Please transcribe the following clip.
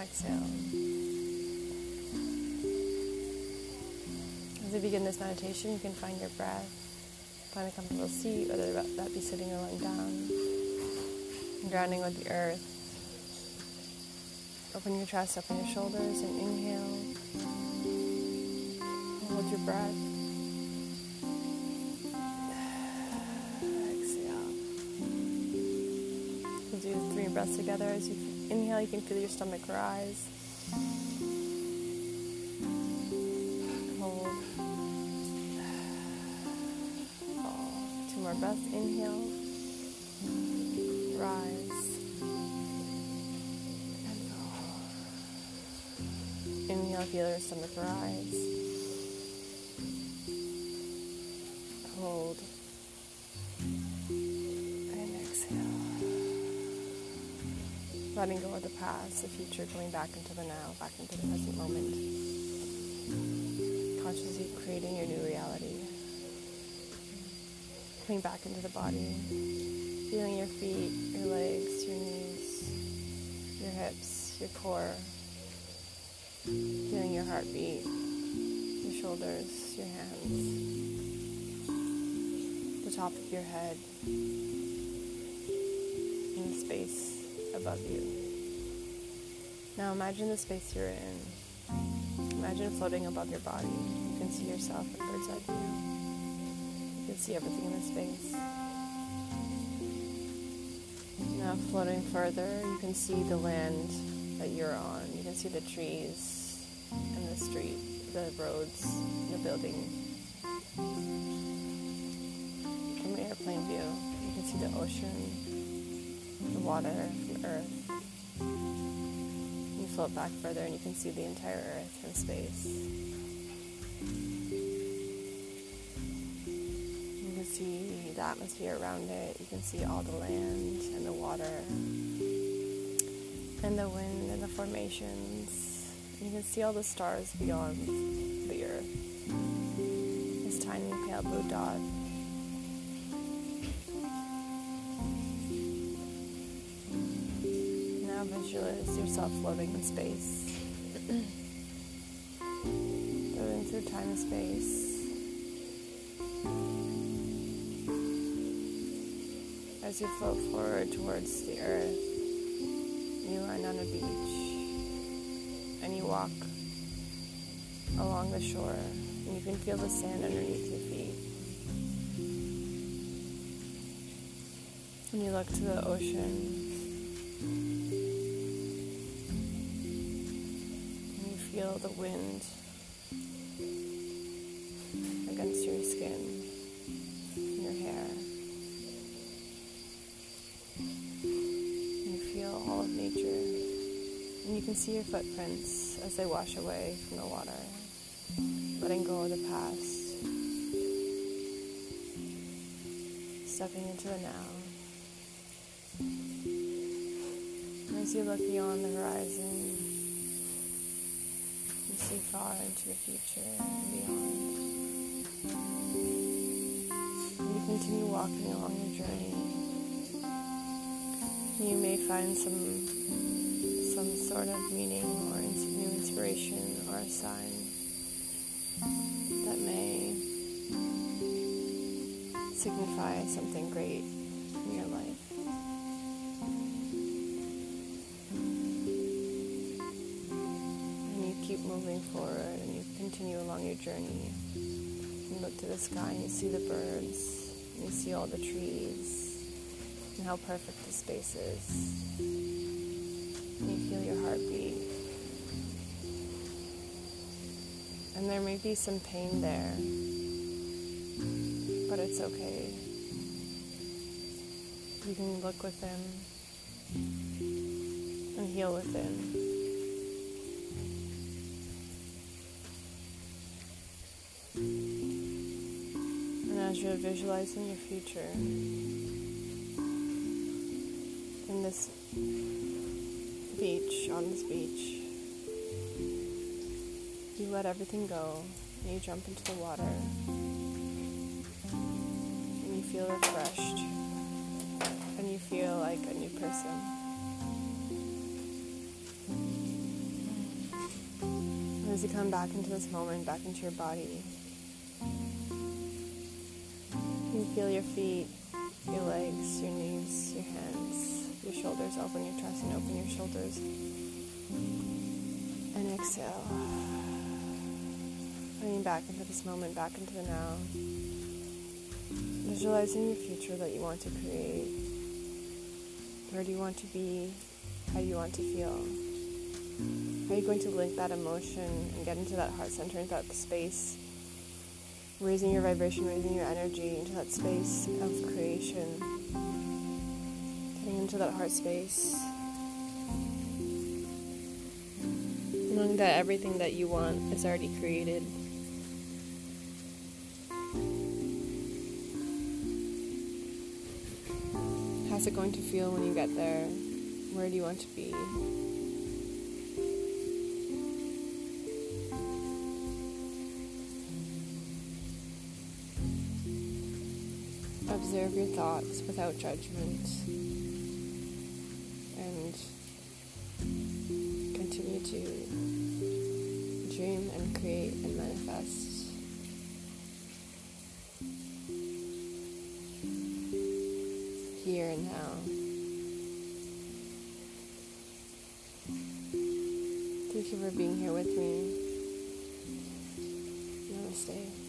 Exhale. As we begin this meditation, you can find your breath, find a comfortable seat, whether that be sitting or lying down, grounding with the earth. Open your chest, open your shoulders, and inhale. Hold your breath. Exhale. We'll do three breaths together. As you inhale, you can feel your stomach rise. Hold. Two more breaths. Inhale. Rise. Inhale, feel your stomach rise. Letting go of the past, the future, going back into the now, back into the present moment. Consciously creating your new reality. Coming back into the body. Feeling your feet, your legs, your knees, your hips, your core Feeling your heartbeat, your shoulders, your hands, the top of your head, and the space above you. Now imagine the space you're in. Imagine floating above your body. You can see yourself at bird's eye view. You can see everything in the space. Now floating further, you can see the land that you're on. You can see the trees, and the street, the roads, the building. From an airplane view, you can see the ocean, the water, the earth. You float back further and you can see the entire earth and space. You can see the atmosphere around it. You can see all the land and the water and the wind and the formations you can see all the stars beyond the earth. This tiny pale blue dot. Visualize yourself floating in space. floating through time and space. As you float forward towards the earth, you land on a beach and you walk along the shore and you can feel the sand underneath your feet. And you look to the ocean feel the wind against your skin, your hair. You feel all of nature. And you can see your footprints as they wash away from the water, letting go of the past, stepping into the now. As you look beyond the horizon, see far into the future and beyond. You continue walking along your journey. You may find some some sort of meaning or new inspiration or a sign that may signify something great in your life. Moving forward and you continue along your journey. You look to the sky and you see the birds, and you see all the trees, and how perfect the space is And You feel your heartbeat. And there may be some pain there, but it's okay. You can look within and heal within. You're visualizing your future in this beach, on this beach, you let everything go and you jump into the water and you feel refreshed and you feel like a new person. As you come back into this moment, back into your body, feel your feet, your legs, your knees, your hands, your shoulders. Open your chest and open your shoulders. And exhale. Bringing back into this moment, back into the now. Visualizing the future that you want to create. Where do you want to be? How do you want to feel? How are you going to link that emotion and get into that heart center, into that space? Raising your vibration, raising your energy into that space of creation. Getting into that heart space. Knowing that everything that you want is already created. How's it going to feel when you get there? Where do you want to be? Observe your thoughts without judgment and continue to dream and create and manifest. Here and now. Thank you for being here with me. Namaste.